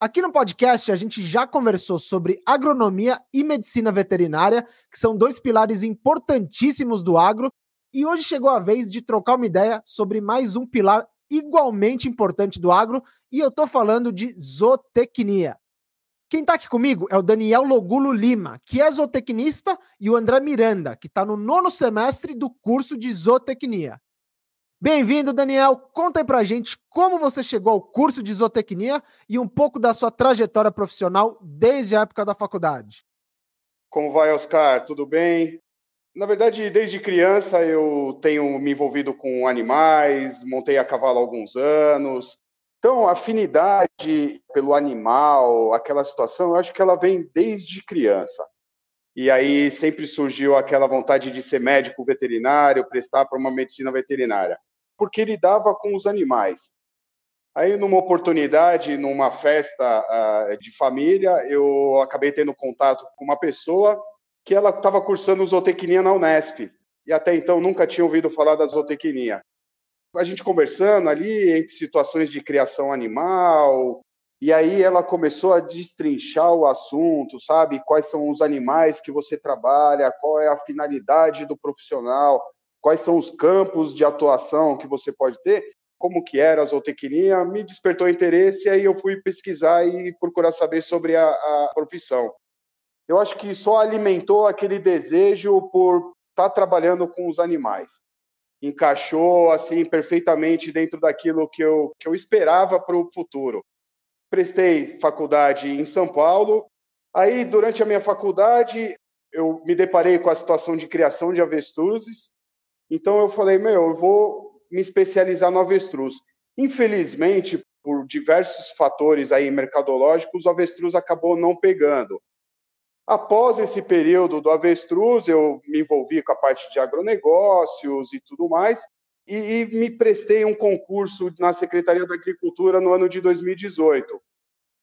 Aqui no podcast a gente já conversou sobre agronomia e medicina veterinária, que são dois pilares importantíssimos do agro, e hoje chegou a vez de trocar uma ideia sobre mais um pilar igualmente importante do agro, e eu estou falando de zootecnia. Quem está aqui comigo é o Daniel Logulo Lima, que é zootecnista, e o André Miranda, que está no nono semestre do curso de zootecnia. Bem-vindo, Daniel. Conta aí pra gente como você chegou ao curso de zootecnia e um pouco da sua trajetória profissional desde a época da faculdade. Como vai, Oscar? Tudo bem? Na verdade, desde criança eu tenho me envolvido com animais, montei a cavalo há alguns anos. Então, a afinidade pelo animal, aquela situação, eu acho que ela vem desde criança. E aí sempre surgiu aquela vontade de ser médico veterinário, prestar para uma medicina veterinária porque lidava com os animais. Aí, numa oportunidade, numa festa uh, de família, eu acabei tendo contato com uma pessoa que ela estava cursando zootecnia na Unesp. E até então nunca tinha ouvido falar da zootecnia. A gente conversando ali entre situações de criação animal, e aí ela começou a destrinchar o assunto, sabe? Quais são os animais que você trabalha, qual é a finalidade do profissional, quais são os campos de atuação que você pode ter, como que era a zootecnia, me despertou interesse e aí eu fui pesquisar e procurar saber sobre a, a profissão. Eu acho que só alimentou aquele desejo por estar tá trabalhando com os animais. Encaixou assim perfeitamente dentro daquilo que eu, que eu esperava para o futuro. Prestei faculdade em São Paulo. Aí, durante a minha faculdade, eu me deparei com a situação de criação de avestruzes então eu falei, meu, eu vou me especializar no avestruz. Infelizmente, por diversos fatores aí mercadológicos, o avestruz acabou não pegando. Após esse período do avestruz, eu me envolvi com a parte de agronegócios e tudo mais, e, e me prestei um concurso na Secretaria da Agricultura no ano de 2018.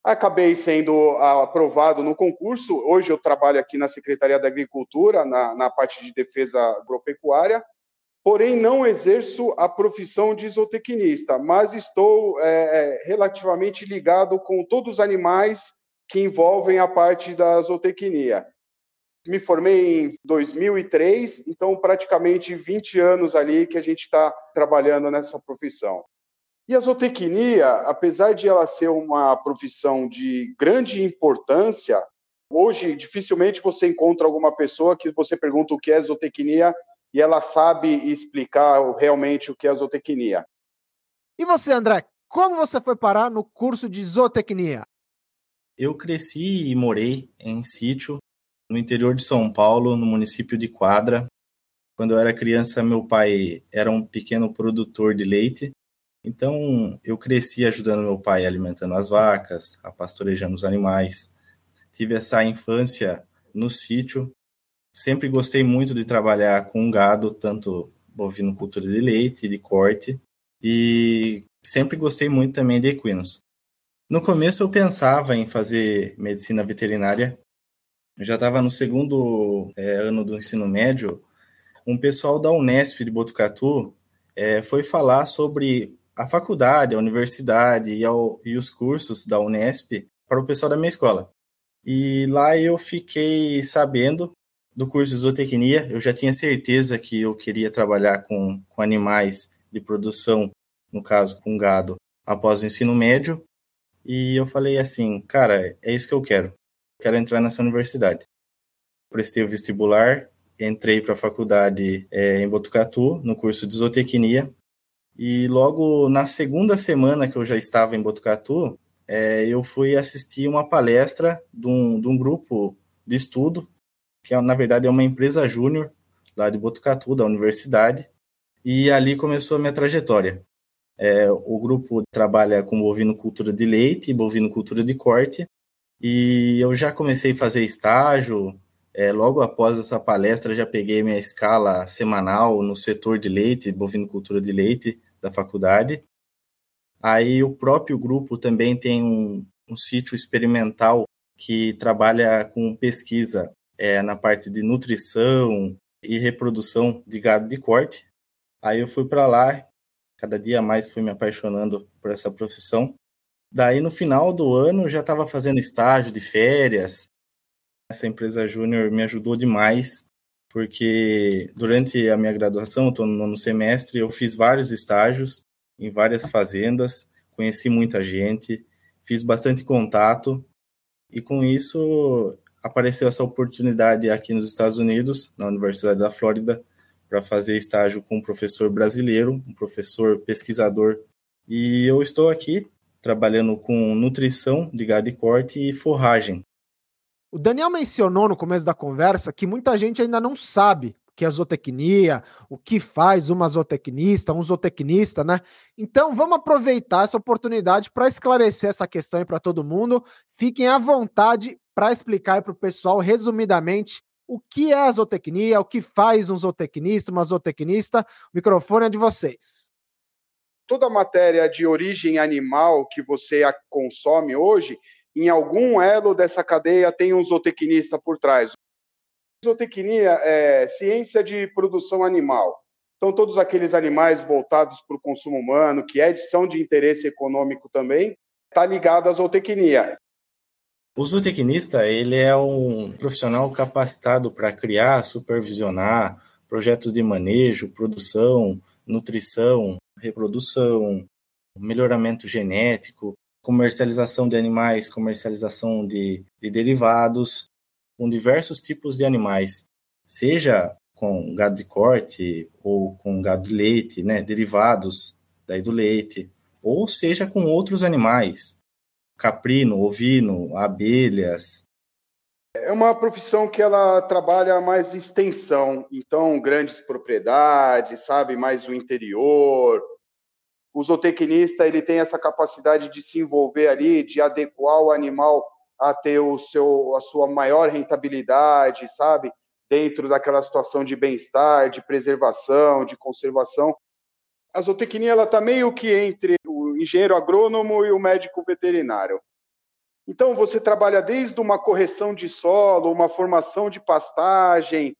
Acabei sendo aprovado no concurso. Hoje eu trabalho aqui na Secretaria da Agricultura, na, na parte de defesa agropecuária, porém não exerço a profissão de zootecnista, mas estou é, é, relativamente ligado com todos os animais que envolvem a parte da zootecnia. Me formei em 2003, então praticamente 20 anos ali que a gente está trabalhando nessa profissão. E a zootecnia, apesar de ela ser uma profissão de grande importância, hoje dificilmente você encontra alguma pessoa que você pergunta o que é zootecnia e ela sabe explicar realmente o que é a zootecnia. E você, André, como você foi parar no curso de zootecnia? Eu cresci e morei em sítio no interior de São Paulo, no município de Quadra. Quando eu era criança, meu pai era um pequeno produtor de leite, então eu cresci ajudando meu pai alimentando as vacas, a pastorejando os animais. Tive essa infância no sítio sempre gostei muito de trabalhar com gado, tanto bovino cultura de leite, de corte, e sempre gostei muito também de equinos. No começo eu pensava em fazer medicina veterinária. Eu já estava no segundo é, ano do ensino médio. Um pessoal da Unesp de Botucatu é, foi falar sobre a faculdade, a universidade e, ao, e os cursos da Unesp para o pessoal da minha escola. E lá eu fiquei sabendo do curso de zootecnia, eu já tinha certeza que eu queria trabalhar com, com animais de produção, no caso com gado, após o ensino médio. E eu falei assim, cara, é isso que eu quero. Quero entrar nessa universidade. Prestei o vestibular, entrei para a faculdade é, em Botucatu, no curso de zootecnia. E logo na segunda semana que eu já estava em Botucatu, é, eu fui assistir uma palestra de um, de um grupo de estudo que é, na verdade é uma empresa júnior lá de Botucatu, da universidade, e ali começou a minha trajetória. É, o grupo trabalha com bovinocultura de leite e bovinocultura de corte, e eu já comecei a fazer estágio. É, logo após essa palestra, já peguei minha escala semanal no setor de leite, bovinocultura de leite da faculdade. Aí o próprio grupo também tem um, um sítio experimental que trabalha com pesquisa é, na parte de nutrição e reprodução de gado de corte. Aí eu fui para lá, cada dia mais fui me apaixonando por essa profissão. Daí no final do ano já estava fazendo estágio de férias. Essa empresa júnior me ajudou demais, porque durante a minha graduação, estou no nono semestre, eu fiz vários estágios em várias fazendas, conheci muita gente, fiz bastante contato e com isso apareceu essa oportunidade aqui nos Estados Unidos, na Universidade da Flórida, para fazer estágio com um professor brasileiro, um professor pesquisador. E eu estou aqui trabalhando com nutrição de gado e corte e forragem. O Daniel mencionou no começo da conversa que muita gente ainda não sabe que é zootecnia, o que faz uma zootecnista, um zootecnista, né? Então vamos aproveitar essa oportunidade para esclarecer essa questão para todo mundo. Fiquem à vontade para explicar para o pessoal, resumidamente, o que é a zootecnia, o que faz um zootecnista, uma zootecnista. O microfone é de vocês. Toda matéria de origem animal que você consome hoje, em algum elo dessa cadeia tem um zootecnista por trás. Zootecnia é ciência de produção animal. Então, todos aqueles animais voltados para o consumo humano, que é, são de interesse econômico também, está ligado à zootecnia. O zootecnista ele é um profissional capacitado para criar, supervisionar projetos de manejo, produção, nutrição, reprodução, melhoramento genético, comercialização de animais, comercialização de, de derivados, com diversos tipos de animais, seja com gado de corte ou com gado de leite, né, derivados daí do leite, ou seja com outros animais, caprino, ovino, abelhas. É uma profissão que ela trabalha mais extensão, então grandes propriedades, sabe, mais o interior. O zootecnista ele tem essa capacidade de se envolver ali, de adequar o animal a ter o seu, a sua maior rentabilidade, sabe, dentro daquela situação de bem-estar, de preservação, de conservação. A zootecnia ela está meio que entre engenheiro agrônomo e o médico veterinário. Então, você trabalha desde uma correção de solo, uma formação de pastagem,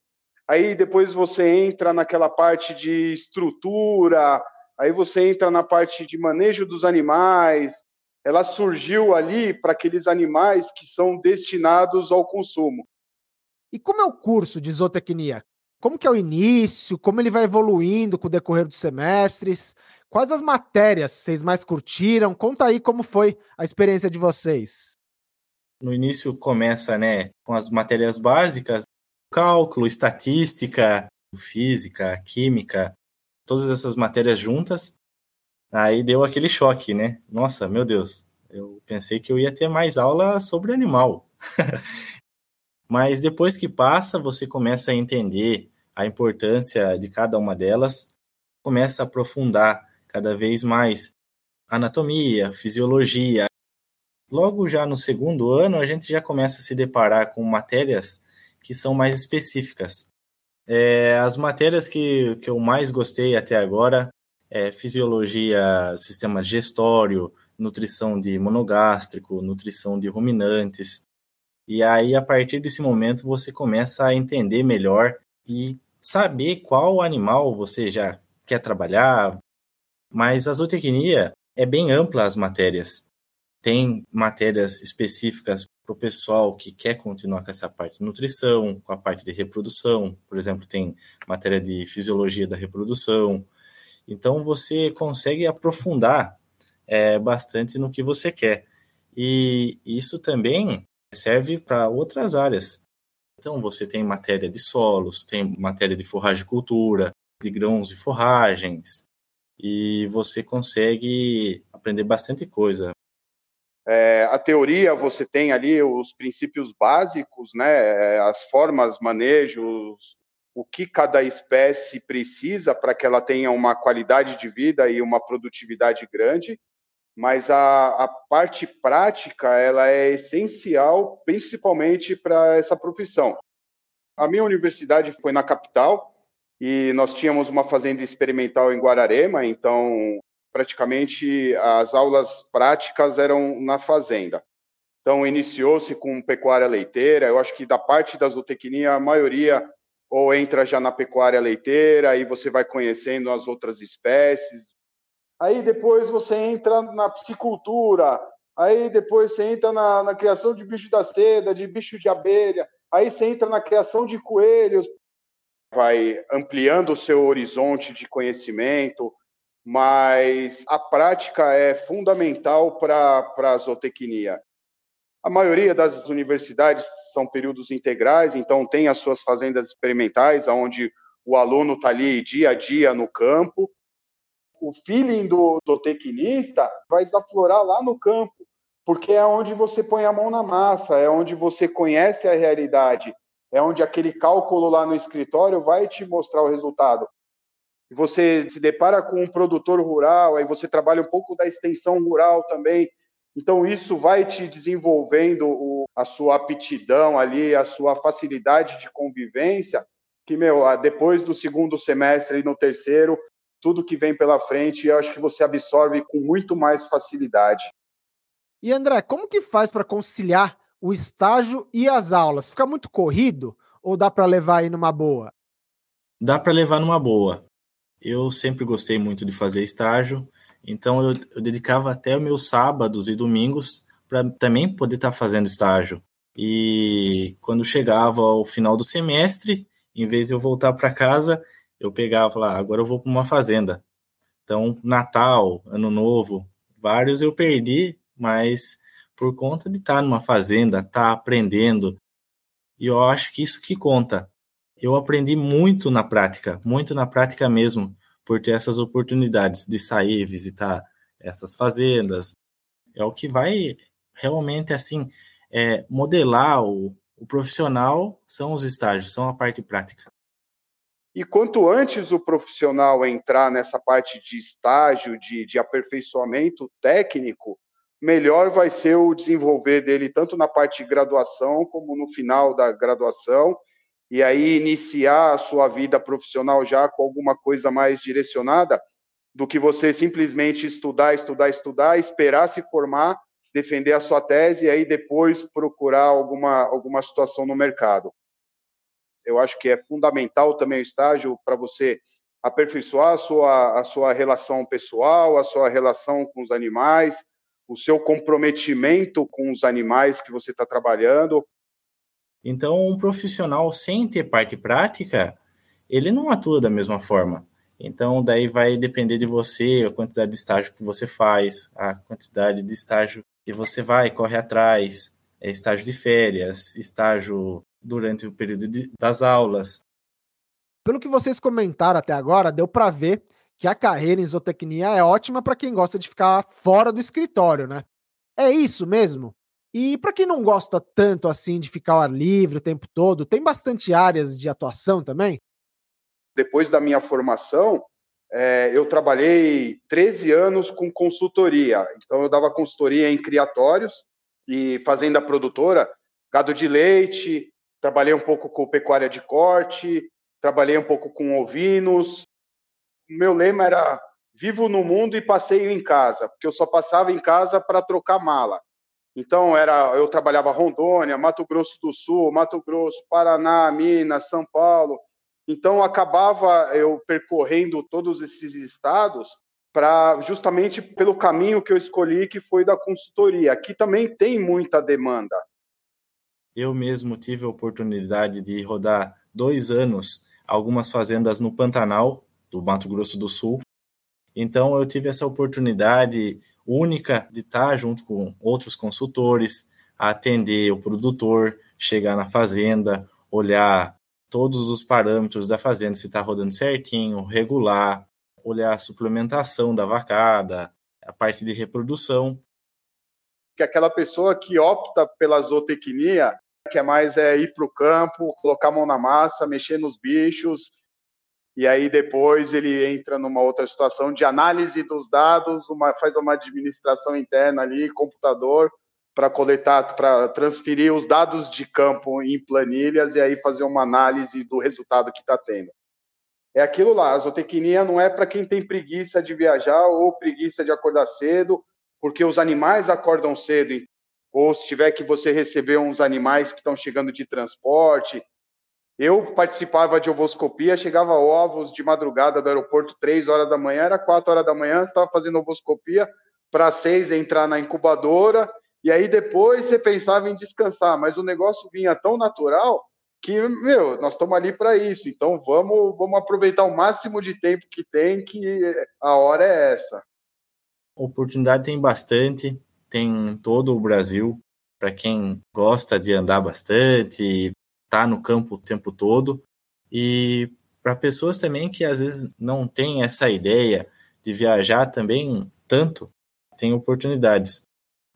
aí depois você entra naquela parte de estrutura, aí você entra na parte de manejo dos animais. Ela surgiu ali para aqueles animais que são destinados ao consumo. E como é o curso de zootecnia? Como que é o início? Como ele vai evoluindo com o decorrer dos semestres? Quais as matérias vocês mais curtiram? Conta aí como foi a experiência de vocês. No início começa, né, com as matérias básicas, cálculo, estatística, física, química, todas essas matérias juntas. Aí deu aquele choque, né? Nossa, meu Deus, eu pensei que eu ia ter mais aula sobre animal. Mas depois que passa, você começa a entender a importância de cada uma delas, começa a aprofundar cada vez mais anatomia, fisiologia. Logo já no segundo ano, a gente já começa a se deparar com matérias que são mais específicas. É, as matérias que, que eu mais gostei até agora é fisiologia, sistema digestório, nutrição de monogástrico, nutrição de ruminantes. E aí, a partir desse momento, você começa a entender melhor e saber qual animal você já quer trabalhar. Mas a zootecnia é bem ampla as matérias. Tem matérias específicas para o pessoal que quer continuar com essa parte de nutrição, com a parte de reprodução. Por exemplo, tem matéria de fisiologia da reprodução. Então, você consegue aprofundar é, bastante no que você quer. E isso também serve para outras áreas. Então, você tem matéria de solos, tem matéria de forragicultura, de grãos e forragens, e você consegue aprender bastante coisa. É, a teoria, você tem ali os princípios básicos, né, as formas, manejos, o que cada espécie precisa para que ela tenha uma qualidade de vida e uma produtividade grande, mas a, a parte prática ela é essencial, principalmente para essa profissão. A minha universidade foi na capital e nós tínhamos uma fazenda experimental em Guararema, então praticamente as aulas práticas eram na fazenda. Então iniciou-se com pecuária leiteira. Eu acho que da parte da zootecnia a maioria ou entra já na pecuária leiteira, aí você vai conhecendo as outras espécies. Aí depois você entra na piscicultura, aí depois você entra na, na criação de bicho da seda, de bicho de abelha, aí você entra na criação de coelhos, vai ampliando o seu horizonte de conhecimento, mas a prática é fundamental para a zootecnia. A maioria das universidades são períodos integrais, então tem as suas fazendas experimentais, onde o aluno está ali dia a dia no campo. O feeling do zootecnista vai aflorar lá no campo, porque é onde você põe a mão na massa, é onde você conhece a realidade, é onde aquele cálculo lá no escritório vai te mostrar o resultado. Você se depara com um produtor rural, aí você trabalha um pouco da extensão rural também, então, isso vai te desenvolvendo o, a sua aptidão ali, a sua facilidade de convivência, que, meu, depois do segundo semestre e no terceiro, tudo que vem pela frente, eu acho que você absorve com muito mais facilidade. E André, como que faz para conciliar o estágio e as aulas? Fica muito corrido ou dá para levar aí numa boa? Dá para levar numa boa. Eu sempre gostei muito de fazer estágio então eu, eu dedicava até os meus sábados e domingos para também poder estar tá fazendo estágio. E quando chegava ao final do semestre, em vez de eu voltar para casa, eu pegava lá, agora eu vou para uma fazenda. Então, Natal, Ano Novo, vários eu perdi, mas por conta de estar tá numa fazenda, estar tá aprendendo, e eu acho que isso que conta. Eu aprendi muito na prática, muito na prática mesmo por ter essas oportunidades de sair, visitar essas fazendas. É o que vai realmente, assim, é, modelar o, o profissional são os estágios, são a parte prática. E quanto antes o profissional entrar nessa parte de estágio, de, de aperfeiçoamento técnico, melhor vai ser o desenvolver dele, tanto na parte de graduação, como no final da graduação, e aí iniciar a sua vida profissional já com alguma coisa mais direcionada do que você simplesmente estudar, estudar, estudar, esperar se formar, defender a sua tese e aí depois procurar alguma, alguma situação no mercado. Eu acho que é fundamental também o estágio para você aperfeiçoar a sua, a sua relação pessoal, a sua relação com os animais, o seu comprometimento com os animais que você está trabalhando, então, um profissional sem ter parte prática, ele não atua da mesma forma. Então, daí vai depender de você, a quantidade de estágio que você faz, a quantidade de estágio que você vai, corre atrás, é estágio de férias, estágio durante o período de, das aulas. Pelo que vocês comentaram até agora, deu para ver que a carreira em zootecnia é ótima para quem gosta de ficar fora do escritório, né? É isso mesmo? E para quem não gosta tanto assim de ficar ao ar livre o tempo todo, tem bastante áreas de atuação também? Depois da minha formação, é, eu trabalhei 13 anos com consultoria. Então, eu dava consultoria em criatórios e fazenda produtora, gado de leite, trabalhei um pouco com pecuária de corte, trabalhei um pouco com ovinos. Meu lema era vivo no mundo e passeio em casa, porque eu só passava em casa para trocar mala. Então era, eu trabalhava Rondônia, Mato Grosso do Sul, Mato Grosso, Paraná, Minas, São Paulo. Então acabava eu percorrendo todos esses estados para justamente pelo caminho que eu escolhi, que foi da consultoria. Aqui também tem muita demanda. Eu mesmo tive a oportunidade de rodar dois anos algumas fazendas no Pantanal do Mato Grosso do Sul. Então eu tive essa oportunidade única de estar junto com outros consultores, atender o produtor, chegar na fazenda, olhar todos os parâmetros da fazenda, se está rodando certinho, regular, olhar a suplementação da vacada, a parte de reprodução. Que aquela pessoa que opta pela zootecnia, que é mais é ir para o campo, colocar a mão na massa, mexer nos bichos, e aí depois ele entra numa outra situação de análise dos dados, uma, faz uma administração interna ali, computador, para coletar, para transferir os dados de campo em planilhas e aí fazer uma análise do resultado que está tendo. É aquilo lá, a zootecnia não é para quem tem preguiça de viajar ou preguiça de acordar cedo, porque os animais acordam cedo, ou se tiver que você receber uns animais que estão chegando de transporte, eu participava de ovoscopia, chegava ovos de madrugada do aeroporto, três horas da manhã, era quatro horas da manhã, estava fazendo ovoscopia, para seis entrar na incubadora, e aí depois você pensava em descansar, mas o negócio vinha tão natural que, meu, nós estamos ali para isso, então vamos, vamos aproveitar o máximo de tempo que tem, que a hora é essa. Oportunidade tem bastante, tem em todo o Brasil, para quem gosta de andar bastante, tá no campo o tempo todo. E para pessoas também que às vezes não têm essa ideia de viajar também tanto, tem oportunidades.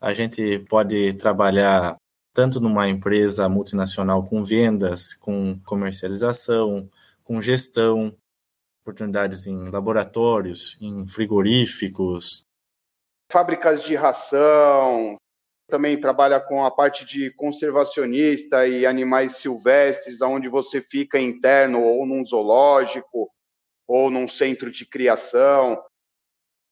A gente pode trabalhar tanto numa empresa multinacional com vendas, com comercialização, com gestão, oportunidades em laboratórios, em frigoríficos, fábricas de ração, também trabalha com a parte de conservacionista e animais silvestres, onde você fica interno ou num zoológico ou num centro de criação.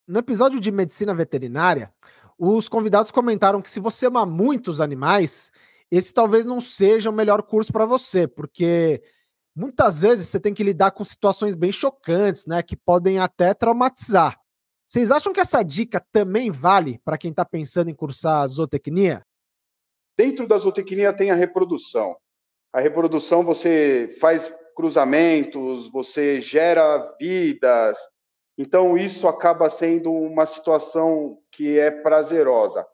No episódio de medicina veterinária, os convidados comentaram que se você ama muito os animais, esse talvez não seja o melhor curso para você, porque muitas vezes você tem que lidar com situações bem chocantes, né, que podem até traumatizar. Vocês acham que essa dica também vale para quem está pensando em cursar zootecnia? Dentro da zootecnia tem a reprodução. A reprodução você faz cruzamentos, você gera vidas. Então isso acaba sendo uma situação que é prazerosa.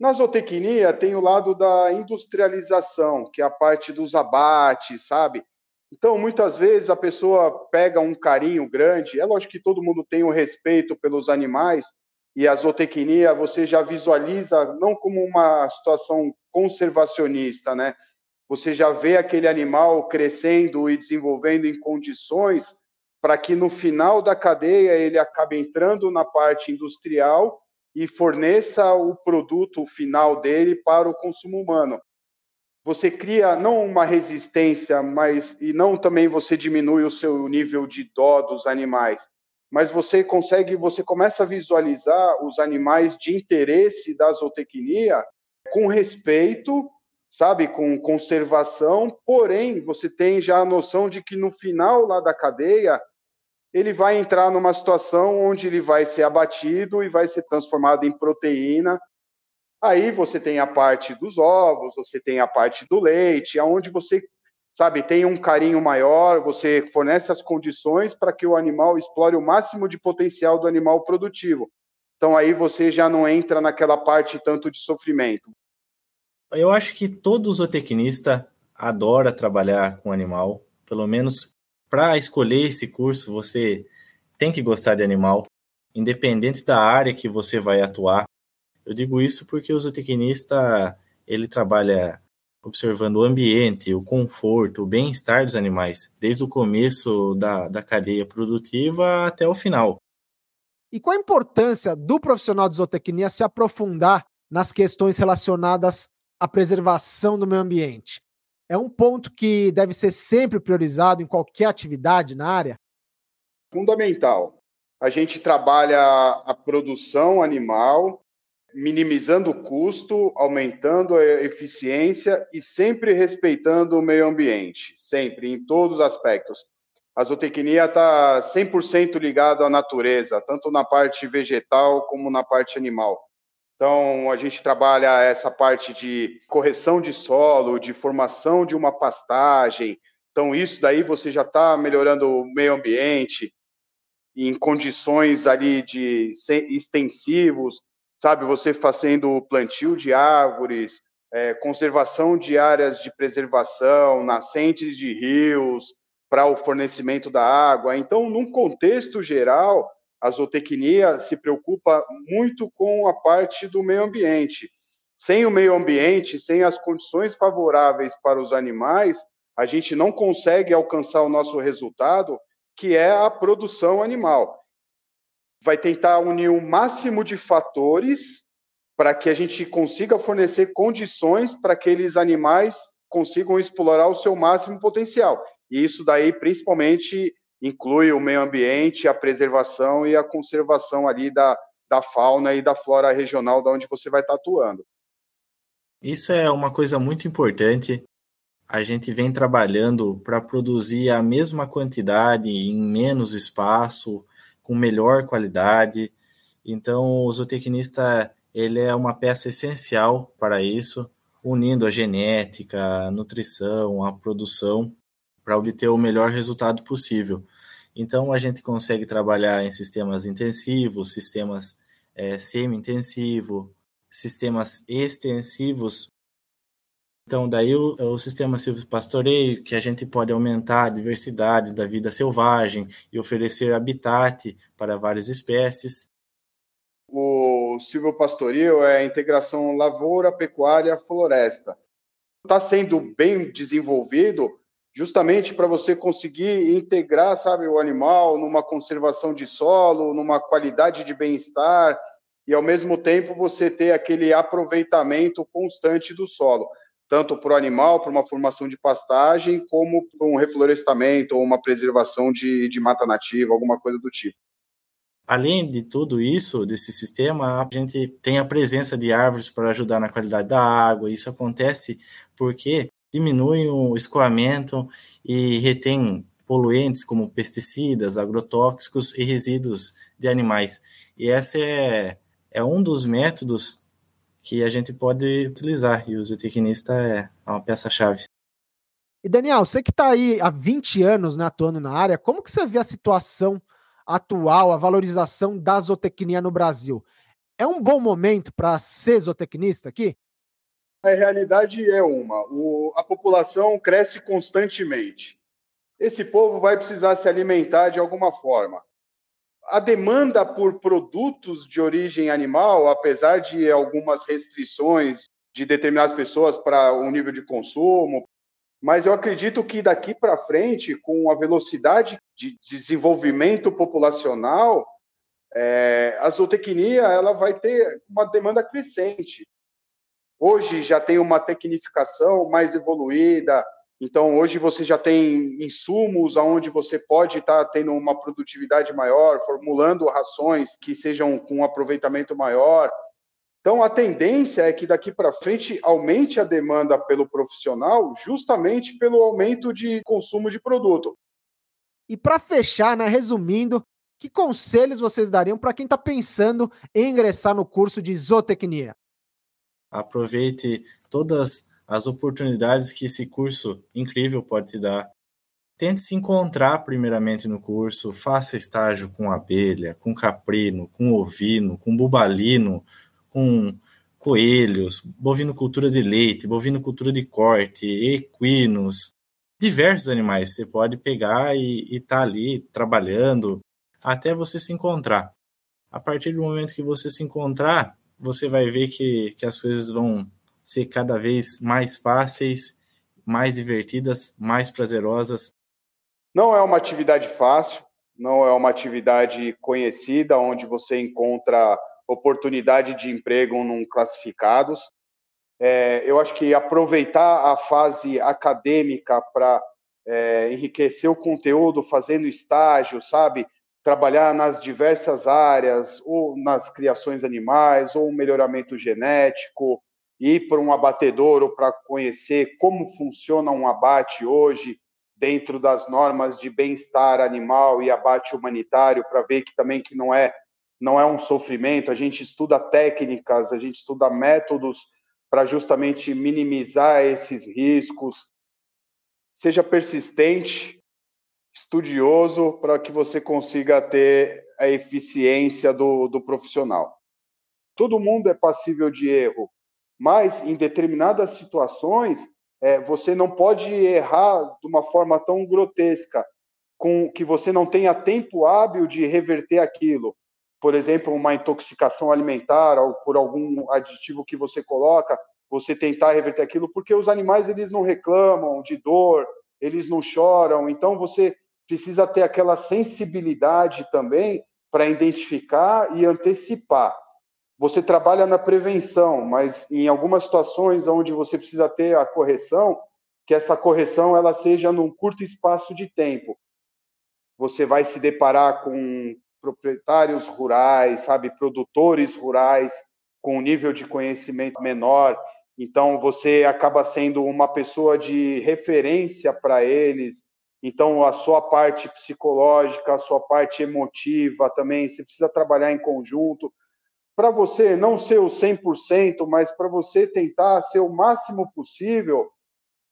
Na zootecnia tem o lado da industrialização, que é a parte dos abates, sabe? Então, muitas vezes a pessoa pega um carinho grande. É lógico que todo mundo tem um respeito pelos animais e a zootecnia você já visualiza não como uma situação conservacionista, né? Você já vê aquele animal crescendo e desenvolvendo em condições para que no final da cadeia ele acabe entrando na parte industrial e forneça o produto final dele para o consumo humano você cria não uma resistência, mas e não também você diminui o seu nível de dó dos animais, mas você consegue, você começa a visualizar os animais de interesse da zootecnia com respeito, sabe, com conservação, porém você tem já a noção de que no final lá da cadeia ele vai entrar numa situação onde ele vai ser abatido e vai ser transformado em proteína Aí você tem a parte dos ovos, você tem a parte do leite, aonde você, sabe, tem um carinho maior, você fornece as condições para que o animal explore o máximo de potencial do animal produtivo. Então aí você já não entra naquela parte tanto de sofrimento. Eu acho que todo zootecnista adora trabalhar com animal, pelo menos para escolher esse curso, você tem que gostar de animal, independente da área que você vai atuar. Eu digo isso porque o zootecnista ele trabalha observando o ambiente, o conforto, o bem-estar dos animais, desde o começo da, da cadeia produtiva até o final. E qual a importância do profissional de zootecnia se aprofundar nas questões relacionadas à preservação do meio ambiente? É um ponto que deve ser sempre priorizado em qualquer atividade na área? Fundamental. A gente trabalha a produção animal, minimizando o custo, aumentando a eficiência e sempre respeitando o meio ambiente, sempre, em todos os aspectos. A zootecnia está 100% ligada à natureza, tanto na parte vegetal como na parte animal. Então, a gente trabalha essa parte de correção de solo, de formação de uma pastagem. Então, isso daí você já está melhorando o meio ambiente em condições ali de extensivos, sabe, você fazendo plantio de árvores, é, conservação de áreas de preservação, nascentes de rios, para o fornecimento da água. Então, num contexto geral, a zootecnia se preocupa muito com a parte do meio ambiente. Sem o meio ambiente, sem as condições favoráveis para os animais, a gente não consegue alcançar o nosso resultado, que é a produção animal. Vai tentar unir o máximo de fatores para que a gente consiga fornecer condições para que aqueles animais consigam explorar o seu máximo potencial. E isso daí, principalmente, inclui o meio ambiente, a preservação e a conservação ali da, da fauna e da flora regional da onde você vai estar atuando. Isso é uma coisa muito importante. A gente vem trabalhando para produzir a mesma quantidade em menos espaço, com melhor qualidade. Então, o zootecnista ele é uma peça essencial para isso, unindo a genética, a nutrição, a produção, para obter o melhor resultado possível. Então, a gente consegue trabalhar em sistemas intensivos, sistemas é, semi-intensivo, sistemas extensivos. Então, daí o, o sistema silvopastoreio, que a gente pode aumentar a diversidade da vida selvagem e oferecer habitat para várias espécies o silvopastoril é a integração lavoura, pecuária, floresta. Está sendo bem desenvolvido justamente para você conseguir integrar, sabe, o animal numa conservação de solo, numa qualidade de bem-estar e ao mesmo tempo você ter aquele aproveitamento constante do solo, tanto para o animal, para uma formação de pastagem, como para um reflorestamento ou uma preservação de, de mata nativa, alguma coisa do tipo. Além de tudo isso, desse sistema, a gente tem a presença de árvores para ajudar na qualidade da água. Isso acontece porque diminui o escoamento e retém poluentes como pesticidas, agrotóxicos e resíduos de animais. E esse é, é um dos métodos que a gente pode utilizar, e o zootecnista é uma peça-chave. E Daniel, você que está aí há 20 anos né, atuando na área, como que você vê a situação atual, a valorização da zootecnia no Brasil. É um bom momento para ser zootecnista aqui? A realidade é uma: o, a população cresce constantemente. Esse povo vai precisar se alimentar de alguma forma. A demanda por produtos de origem animal, apesar de algumas restrições de determinadas pessoas para o nível de consumo, mas eu acredito que daqui para frente, com a velocidade de desenvolvimento populacional, é, a zootecnia ela vai ter uma demanda crescente. Hoje já tem uma tecnificação mais evoluída, então hoje você já tem insumos aonde você pode estar tá tendo uma produtividade maior, formulando rações que sejam com um aproveitamento maior. Então, a tendência é que daqui para frente aumente a demanda pelo profissional, justamente pelo aumento de consumo de produto. E para fechar, né, resumindo, que conselhos vocês dariam para quem está pensando em ingressar no curso de zootecnia? Aproveite todas as oportunidades que esse curso incrível pode te dar. Tente se encontrar primeiramente no curso, faça estágio com abelha, com caprino, com ovino, com bubalino, com coelhos, bovinocultura de leite, bovinocultura de corte, equinos, diversos animais. Você pode pegar e estar tá ali trabalhando até você se encontrar. A partir do momento que você se encontrar, você vai ver que, que as coisas vão ser cada vez mais fáceis, mais divertidas, mais prazerosas. Não é uma atividade fácil, não é uma atividade conhecida, onde você encontra oportunidade de emprego num classificados. É, eu acho que aproveitar a fase acadêmica para é, enriquecer o conteúdo, fazendo estágio, sabe? Trabalhar nas diversas áreas, ou nas criações animais, ou melhoramento genético, ir para um abatedouro para conhecer como funciona um abate hoje, dentro das normas de bem-estar animal e abate humanitário, para ver que também que não é não é um sofrimento, a gente estuda técnicas, a gente estuda métodos para justamente minimizar esses riscos. Seja persistente, estudioso, para que você consiga ter a eficiência do, do profissional. Todo mundo é passível de erro, mas em determinadas situações é, você não pode errar de uma forma tão grotesca, com que você não tenha tempo hábil de reverter aquilo por exemplo, uma intoxicação alimentar ou por algum aditivo que você coloca, você tentar reverter aquilo, porque os animais eles não reclamam de dor, eles não choram, então você precisa ter aquela sensibilidade também para identificar e antecipar. Você trabalha na prevenção, mas em algumas situações onde você precisa ter a correção, que essa correção ela seja num curto espaço de tempo. Você vai se deparar com proprietários rurais, sabe, produtores rurais com um nível de conhecimento menor, então você acaba sendo uma pessoa de referência para eles. Então a sua parte psicológica, a sua parte emotiva também, você precisa trabalhar em conjunto para você não ser o 100%, mas para você tentar ser o máximo possível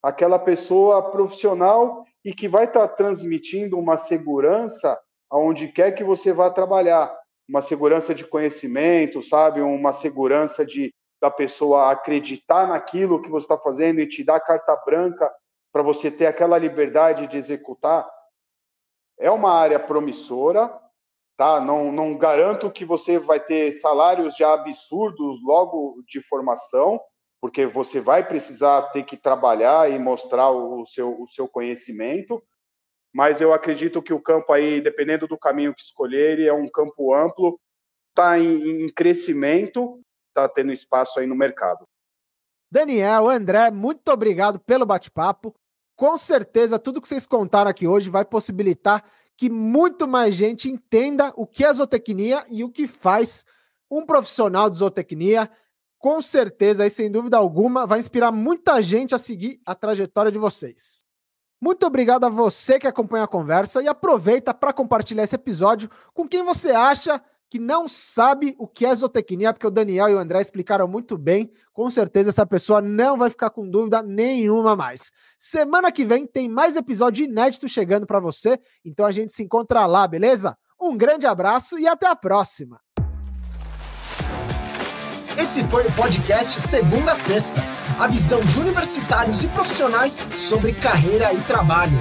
aquela pessoa profissional e que vai estar tá transmitindo uma segurança aonde quer que você vá trabalhar, uma segurança de conhecimento, sabe, uma segurança de da pessoa acreditar naquilo que você está fazendo e te dar carta branca para você ter aquela liberdade de executar. É uma área promissora, tá? Não, não garanto que você vai ter salários já absurdos logo de formação, porque você vai precisar ter que trabalhar e mostrar o seu, o seu conhecimento, mas eu acredito que o campo aí, dependendo do caminho que escolher, é um campo amplo, está em, em crescimento, está tendo espaço aí no mercado. Daniel, André, muito obrigado pelo bate-papo. Com certeza, tudo que vocês contaram aqui hoje vai possibilitar que muito mais gente entenda o que é zootecnia e o que faz um profissional de zootecnia com certeza, aí, sem dúvida alguma, vai inspirar muita gente a seguir a trajetória de vocês. Muito obrigado a você que acompanha a conversa e aproveita para compartilhar esse episódio com quem você acha que não sabe o que é zootecnia, porque o Daniel e o André explicaram muito bem. Com certeza essa pessoa não vai ficar com dúvida nenhuma mais. Semana que vem tem mais episódio inédito chegando para você, então a gente se encontra lá, beleza? Um grande abraço e até a próxima. Esse foi o podcast Segunda a Sexta a visão de universitários e profissionais sobre carreira e trabalho.